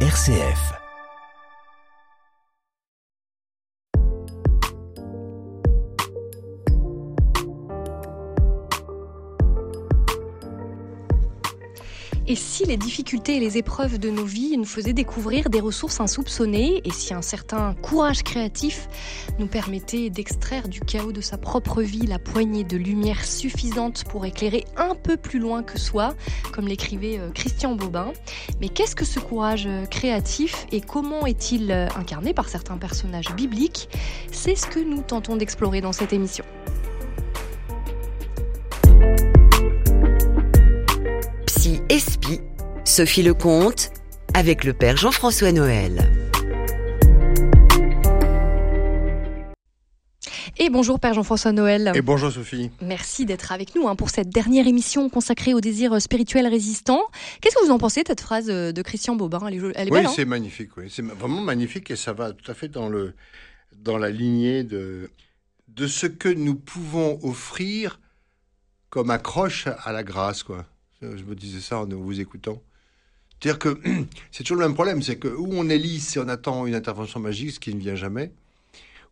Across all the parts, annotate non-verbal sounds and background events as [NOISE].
RCF. Et si les difficultés et les épreuves de nos vies nous faisaient découvrir des ressources insoupçonnées, et si un certain courage créatif nous permettait d'extraire du chaos de sa propre vie la poignée de lumière suffisante pour éclairer un peu plus loin que soi, comme l'écrivait euh, Christian Bobin. Mais qu'est-ce que ce courage euh, créatif et comment est-il euh, incarné par certains personnages bibliques? C'est ce que nous tentons d'explorer dans cette émission. Sophie Lecomte, avec le Père Jean-François Noël. Et bonjour Père Jean-François Noël. Et bonjour Sophie. Merci d'être avec nous hein, pour cette dernière émission consacrée au désir spirituel résistant. Qu'est-ce que vous en pensez de cette phrase euh, de Christian Bobin? Elle est, elle est Oui, hein? c'est magnifique. Oui. C'est vraiment magnifique et ça va tout à fait dans, le, dans la lignée de, de ce que nous pouvons offrir comme accroche à la grâce. Quoi. Je me disais ça en vous écoutant. C'est-à-dire que [CLEARS THROAT] c'est toujours le même problème, c'est que où on est lisse et on attend une intervention magique, ce qui ne vient jamais,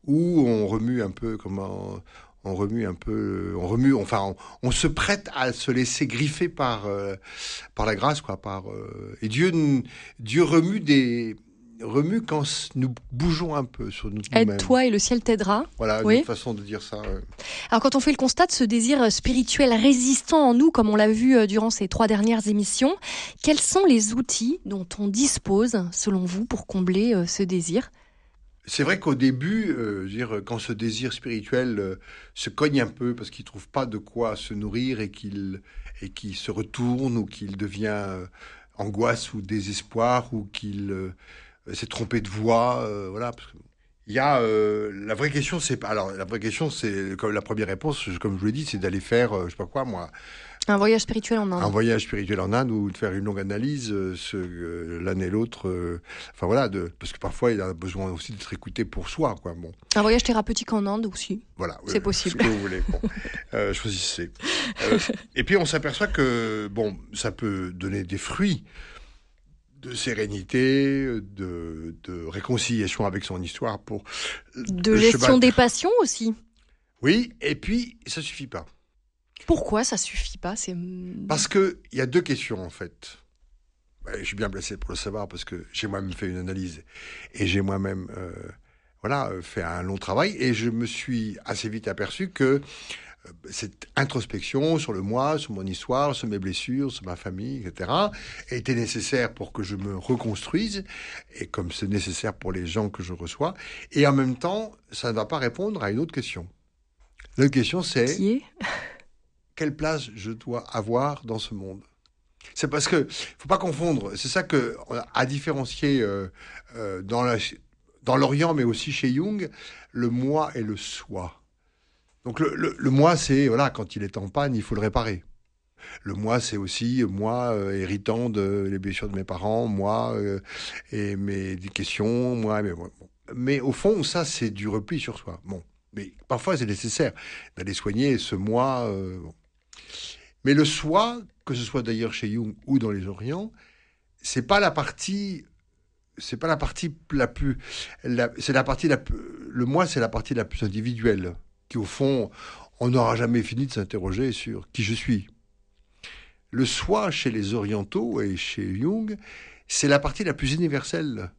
ou on remue un peu, comment, on remue un peu, on remue, enfin, on, se prête à se laisser griffer par euh, par la grâce, quoi, par euh, et Dieu, Dieu remue des remue quand nous bougeons un peu sur nous- nous-mêmes. Aide-toi et le ciel t'aidera. Voilà, Oui. une façon de dire ça. ouais. Alors quand on fait le constat de ce désir spirituel résistant en nous, comme on l'a vu euh, durant ces trois dernières émissions, quels sont les outils dont on dispose, selon vous, pour combler euh, ce désir? C'est vrai qu'au début, euh, dire, quand ce désir spirituel euh, se cogne un peu parce qu'il trouve pas de quoi se nourrir et qu'il et qu'il se retourne ou qu'il devient euh, angoisse ou désespoir ou qu'il euh, s'est trompé de voie, euh, voilà. parce que il y a euh, la vraie question, c'est pas alors la vraie question, c'est comme la première réponse, comme je vous l'ai dit, c'est d'aller faire, euh, je sais pas quoi, moi, Un voyage spirituel en un Inde. voyage spirituel en Inde ou de faire une longue analyse, euh, ce, euh, l'un et l'autre. euh, enfin voilà, de, parce que parfois il a besoin aussi d'être écouté pour soi, quoi. Bon. Un voyage thérapeutique en Inde aussi. Voilà. C'est euh, possible. Ce que vous voulez. Bon. Euh, [LAUGHS] choisissez. Euh, et puis on s'aperçoit que bon, ça peut donner des fruits de sérénité, de, de réconciliation avec son histoire pour De gestion cheval. des passions aussi. Oui, et puis ça suffit pas Pourquoi ça suffit pas? C'est parce que il y a deux questions en fait. Je suis bien placé pour le savoir parce que j'ai moi-même fait une analyse et j'ai moi-même euh, voilà euh, fait un long travail et je me suis assez vite aperçu que cette introspection sur le moi, sur mon histoire, sur mes blessures, sur ma famille, etc., était nécessaire pour que je me reconstruise, et comme c'est nécessaire pour les gens que je reçois, et en même temps, ça ne va pas répondre à une autre question. L'autre question, c'est qui est? [LAUGHS] quelle place je dois avoir dans ce monde? C'est parce que faut pas confondre. C'est ça que à différencier euh, euh, dans la- dans l'Orient, mais aussi chez Jung, le moi et le soi. Donc le, moi, c'est voilà, quand il est en panne, il faut le réparer. Le moi, c'est aussi moi euh, héritant de les blessures de mes parents, moi euh, et mes questions, moi. Mais, bon. mais au fond, ça, c'est du repli sur soi. Bon, mais parfois, c'est nécessaire d'aller soigner ce moi. euh, bon. Mais le soi, que ce soit d'ailleurs chez Jung ou dans les Orients, c'est pas la partie, c'est pas la partie la plus, c'est la partie la plus, le moi, c'est la partie la plus individuelle, qui au fond, on n'aura jamais fini de s'interroger sur qui je suis. Le soi chez les orientaux et chez Jung, c'est la partie la plus universelle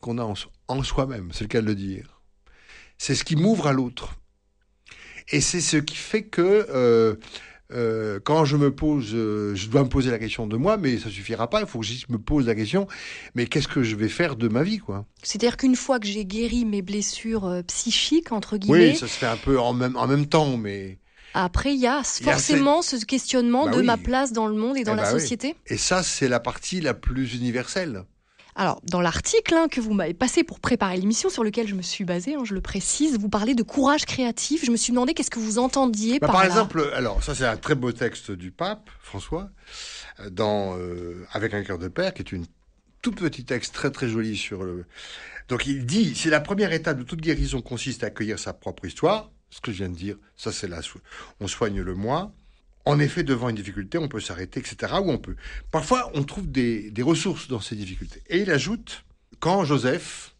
qu'on a en, so- en soi-même, c'est le cas de le dire. C'est ce qui m'ouvre à l'autre. Et c'est ce qui fait que euh, euh, quand je me pose, euh, je dois me poser la question de moi, mais ça suffira pas. Il faut que je me pose la question. Mais qu'est-ce que je vais faire de ma vie, quoi? C'est-à-dire qu'une fois que j'ai guéri mes blessures euh, psychiques, entre guillemets, Oui, ça se fait un peu en même en même temps, mais après il y a Il y a forcément ce questionnement Bah de oui. ma place dans le monde et dans Eh la bah oui. société. et ça c'est la partie la plus universelle. Alors, dans l'article hein, que vous m'avez passé pour préparer l'émission, sur lequel je me suis basée, hein, je le précise, vous parlez de courage créatif. Je me suis demandé qu'est-ce que vous entendiez Bah, par, par là. exemple, alors ça c'est un très beau texte du pape François euh, dans euh, avec un cœur de père, qui est une tout petit texte très très joli sur le. Donc il dit, c'est la première étape de toute guérison consiste à accueillir sa propre histoire. Ce que je viens de dire, ça c'est la, so- on soigne le moi. En effet, devant une difficulté, on peut s'arrêter, etc. Ou on peut. Parfois, on trouve des, des ressources dans ces difficultés. Et il ajoute quand Joseph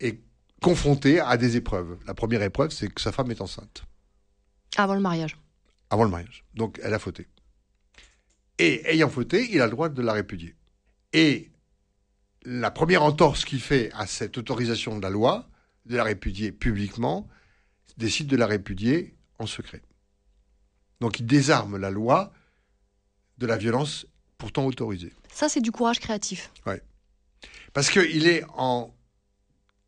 est confronté à des épreuves. La première épreuve, c'est que sa femme est enceinte. Avant le mariage. Avant le mariage. Donc, elle a fauté. Et ayant fauté, il a le droit de la répudier. Et la première entorse qu'il fait à cette autorisation de la loi, de la répudier publiquement, décide de la répudier en secret. Donc il désarme la loi de la violence pourtant autorisée. Ça, c'est du courage créatif. Oui. Parce qu'il est en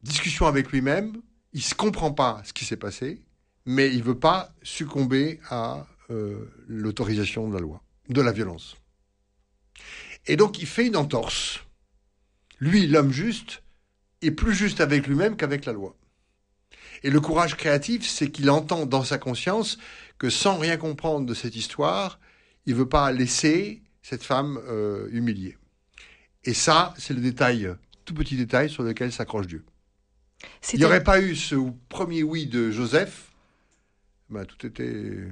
discussion avec lui-même, il ne se comprend pas ce qui s'est passé, mais il ne veut pas succomber à euh, l'autorisation de la loi, de la violence. Et donc il fait une entorse. Lui, l'homme juste, est plus juste avec lui-même qu'avec la loi. Et le courage créatif, c'est qu'il entend dans sa conscience que sans rien comprendre de cette histoire, il ne veut pas laisser cette femme euh, humiliée. Et ça, c'est le détail, tout petit détail sur lequel s'accroche Dieu. Il n'y aurait pas eu ce premier oui de Joseph, ben, tout était.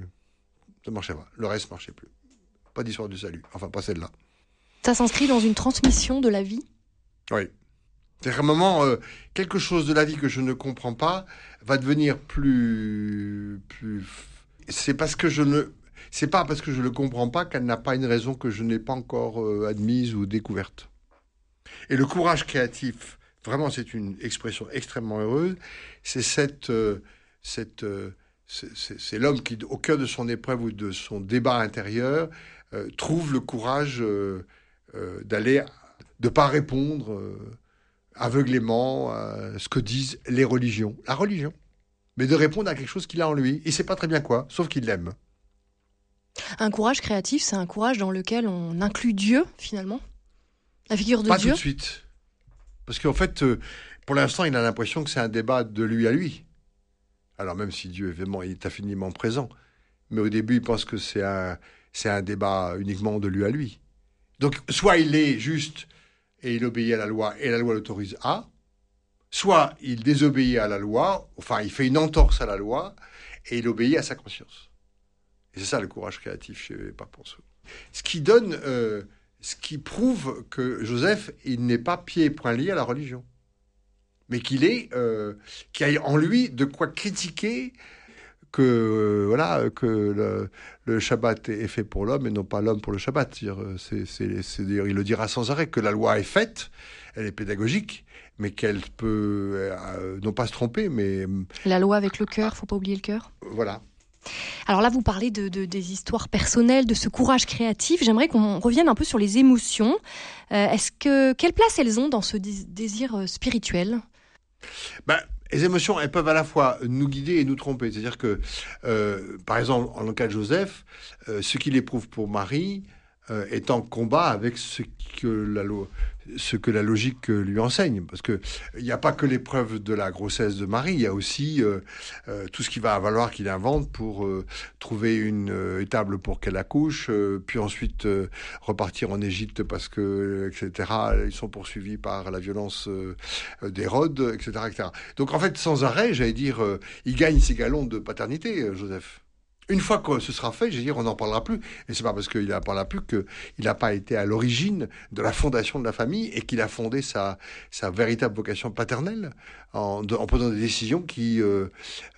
Ça marchait pas. Le reste ne marchait plus. Pas d'histoire du salut. Enfin, pas celle-là. Ça s'inscrit dans une transmission de la vie? Oui. C'est à un moment, euh, quelque chose de la vie que je ne comprends pas va devenir plus. plus... C'est parce que je ne. C'est pas parce que je ne comprends pas qu'elle n'a pas une raison que je n'ai pas encore euh, admise ou découverte. Et le courage créatif, vraiment, c'est une expression extrêmement heureuse. C'est cette. Euh, cette c'est l'homme qui, au cœur de son épreuve ou de son débat intérieur, trouve le courage d'aller, de pas répondre aveuglément à ce que disent les religions. La religion. Mais de répondre à quelque chose qu'il a en lui. Il ne sait pas très bien quoi, sauf qu'il l'aime. Un courage créatif, c'est un courage dans lequel on inclut Dieu, finalement La figure de Dieu Pas tout de suite. Parce qu'en fait, euh, pour l'instant, il a l'impression que c'est un débat de lui à lui. Alors même si Dieu, évidemment, il est infiniment présent. Mais au début, il pense que c'est un, c'est un débat uniquement de lui à lui. Donc, soit il est juste et il obéit à la loi et la loi l'autorise à, soit il désobéit à la loi, enfin il fait une entorse à la loi et il obéit à sa conscience. Et c'est ça le courage créatif chez Paponceau. Ce qui donne, euh, ce qui prouve que Joseph, il n'est pas pied et point lié à la religion, mais qu'il est, euh, qu'il a en lui de quoi critiquer que euh, voilà que le, le, Shabbat est fait pour l'homme et non pas l'homme pour le Shabbat. C'est, c'est, c'est, il le dira sans arrêt que la loi est faite, elle est pédagogique, mais qu'elle peut euh, non pas se tromper, mais la loi avec le cœur, faut pas oublier le cœur. Voilà. Alors là, vous parlez de, de, des histoires personnelles, de ce courage créatif. J'aimerais qu'on revienne un peu sur les émotions. Euh, est-ce que quelle place elles ont dans ce désir spirituel? Ben, les émotions, elles peuvent à la fois nous guider et nous tromper. C'est-à-dire que, euh, par exemple, en le cas de Joseph, euh, ce qu'il éprouve pour Marie euh, est en combat avec ce que la, ce que la logique lui enseigne. Parce qu'il n'y a pas que l'épreuve de la grossesse de Marie, il y a aussi euh, euh, tout ce qui va valoir qu'il invente pour euh, trouver une étable pour qu'elle accouche, puis ensuite repartir en Égypte parce que, etc., ils sont poursuivis par la violence d'Hérode, etc., etc. Donc en fait, sans arrêt, j'allais dire, il gagne ses galons de paternité, Joseph. Une fois que ce sera fait, je veux dire, on n'en parlera plus. Et c'est pas parce qu'il n'en parlera plus qu'il n'a pas été à l'origine de la fondation de la famille et qu'il a fondé sa, sa véritable vocation paternelle en, en prenant des décisions qui, euh,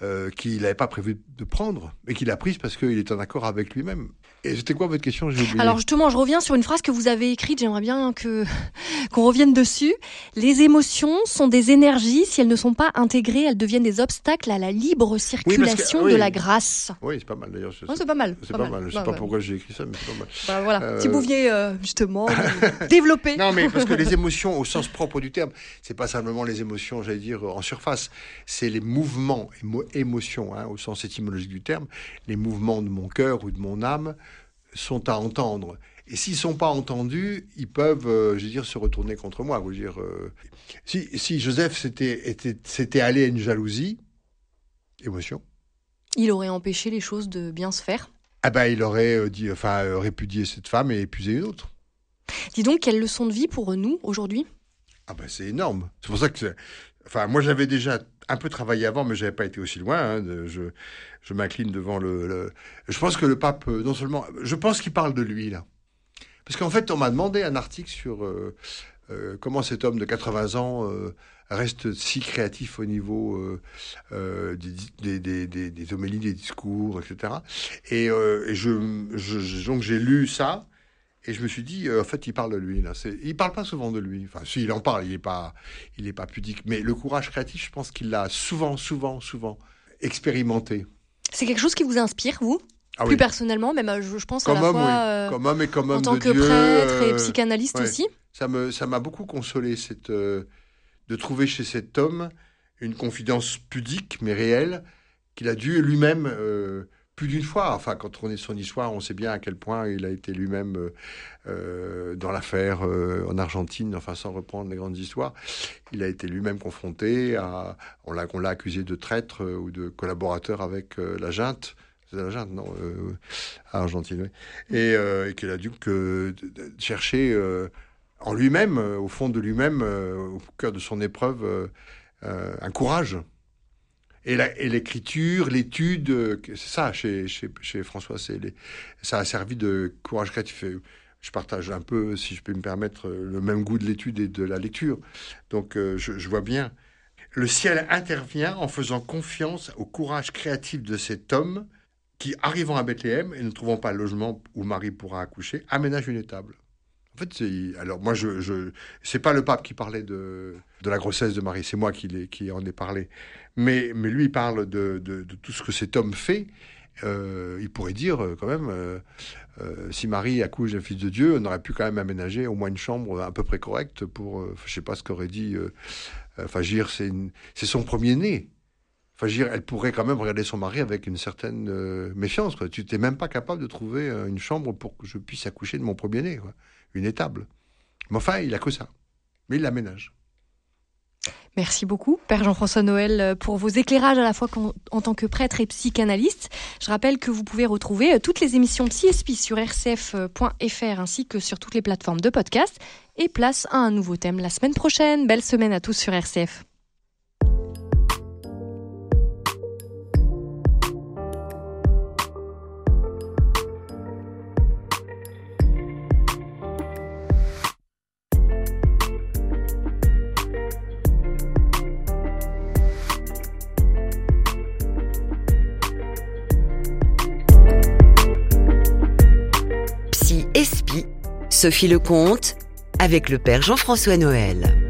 euh, qu'il n'avait pas prévu de prendre, mais qu'il a prises parce qu'il est en accord avec lui-même. Et c'était quoi votre question? Alors justement, je reviens sur une phrase que vous avez écrite. J'aimerais bien que [LAUGHS] qu'on revienne dessus. Les émotions sont des énergies. Si elles ne sont pas intégrées, elles deviennent des obstacles à la libre circulation de la grâce. Oui, c'est pas mal d'ailleurs. c'est pas mal. C'est pas, mal. Je sais pas pourquoi j'ai écrit ça, mais c'est pas mal. Bah, voilà. Euh, si vous pouviez euh, justement [LAUGHS] développer. Non, mais parce que [LAUGHS] les émotions, au sens propre du terme, c'est pas simplement les émotions, j'allais dire en surface. C'est les mouvements, émotions, hein, au sens étymologique du terme, les mouvements de mon cœur ou de mon âme sont à entendre. Et s'ils sont pas entendus, ils peuvent, euh, je veux dire, se retourner contre moi. Je dire, euh, si, si, Joseph s'était allé à une jalousie, émotion. Il aurait empêché les choses de bien se faire. Ah ben, il aurait euh, dit, enfin, répudié cette femme et épuisé une autre. Dis donc, quelle leçon de vie pour nous aujourd'hui? Ah ben c'est énorme. C'est pour ça que, enfin, moi j'avais déjà un peu travaillé avant, mais j'avais pas été aussi loin. Hein, je, je m'incline devant le, Je pense que le pape, euh, non seulement, je pense qu'il parle de lui là, parce qu'en fait, on m'a demandé un article sur euh, euh, comment cet homme de 80 ans reste si créatif au niveau des, des, des, des, homélies, des discours, etc. Et, et je, donc j'ai lu ça. Et je me suis dit, en fait, il parle de lui. Là. Il parle pas souvent de lui. Enfin, si, il en parle, il n'est pas, il est pas pudique. Mais le courage créatif, je pense qu'il l'a souvent, souvent, souvent expérimenté. C'est quelque chose qui vous inspire, vous? Ah Plus personnellement, même euh, je, pense comme à la homme, fois euh, comme homme et comme homme en tant de que prêtre et euh, psychanalyste aussi. Ça me ça m'a beaucoup consolé cette de trouver chez cet homme une confidence pudique mais réelle qu'il a dû lui-même plus d'une fois. Enfin, quand on connaît son histoire, on sait bien à quel point il a été lui-même euh, euh, dans l'affaire euh, en Argentine, enfin sans reprendre les grandes histoires, il a été lui-même confronté à, on l'a, l'a accusé de traître ou de collaborateur avec la junte. C'est la junte, non À Argentine, oui. Et, et qu'il a dû que chercher en lui-même, au fond de lui-même, au cœur de son épreuve, un courage et l'écriture, l'étude, euh, c'est ça chez, chez, François, ça a servi de courage créatif. Je partage un peu, si je peux me permettre, le même goût de l'étude et de la lecture. Donc euh, je, je vois bien. Le ciel intervient en faisant confiance au courage créatif de cet homme qui, arrivant à Bethléem et ne trouvant pas logement où Marie pourra accoucher, aménage une étable. En fait, alors moi je, je c'est pas le pape qui parlait de, la grossesse de Marie, c'est moi qui, en ai parlé. Mais, lui il parle de, tout ce que cet homme fait. Euh, il pourrait dire euh, quand même, euh, si Marie accouche d'un fils de Dieu, on aurait pu quand même aménager au moins une chambre à peu près correcte pour, je sais pas ce qu'aurait dit. Enfin, c'est son premier né. Dire, elle pourrait quand même regarder son mari avec une certaine méfiance. Tu n'es même pas capable de trouver une chambre pour que je puisse accoucher de mon premier né. Une étable. Mais enfin, il a que ça. Mais il l'aménage. Merci beaucoup, Père Jean-François Noël, pour vos éclairages à la fois en, tant que prêtre et psychanalyste. Je rappelle que vous pouvez retrouver euh, toutes les émissions PsySP sur rcf.fr ainsi que sur toutes les plateformes de podcast. Et place à un nouveau thème la semaine prochaine. Belle semaine à tous sur RCF. Sophie Lecomte avec le Père Jean-François Noël.